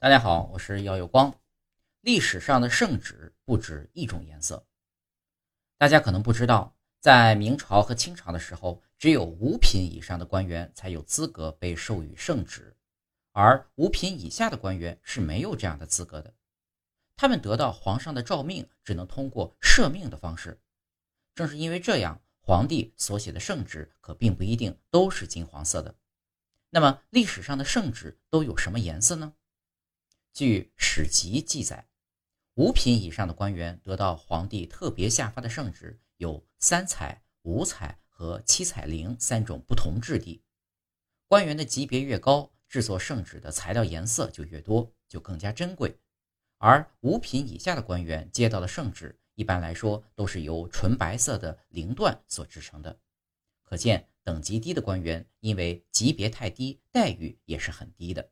大家好，我是耀有光。历史上的圣旨不止一种颜色。大家可能不知道，在明朝和清朝的时候，只有五品以上的官员才有资格被授予圣旨，而五品以下的官员是没有这样的资格的。他们得到皇上的诏命，只能通过赦命的方式。正是因为这样，皇帝所写的圣旨可并不一定都是金黄色的。那么，历史上的圣旨都有什么颜色呢？据《史籍》记载，五品以上的官员得到皇帝特别下发的圣旨，有三彩、五彩和七彩绫三种不同质地。官员的级别越高，制作圣旨的材料颜色就越多，就更加珍贵。而五品以下的官员接到的圣旨，一般来说都是由纯白色的绫缎所制成的。可见，等级低的官员因为级别太低，待遇也是很低的。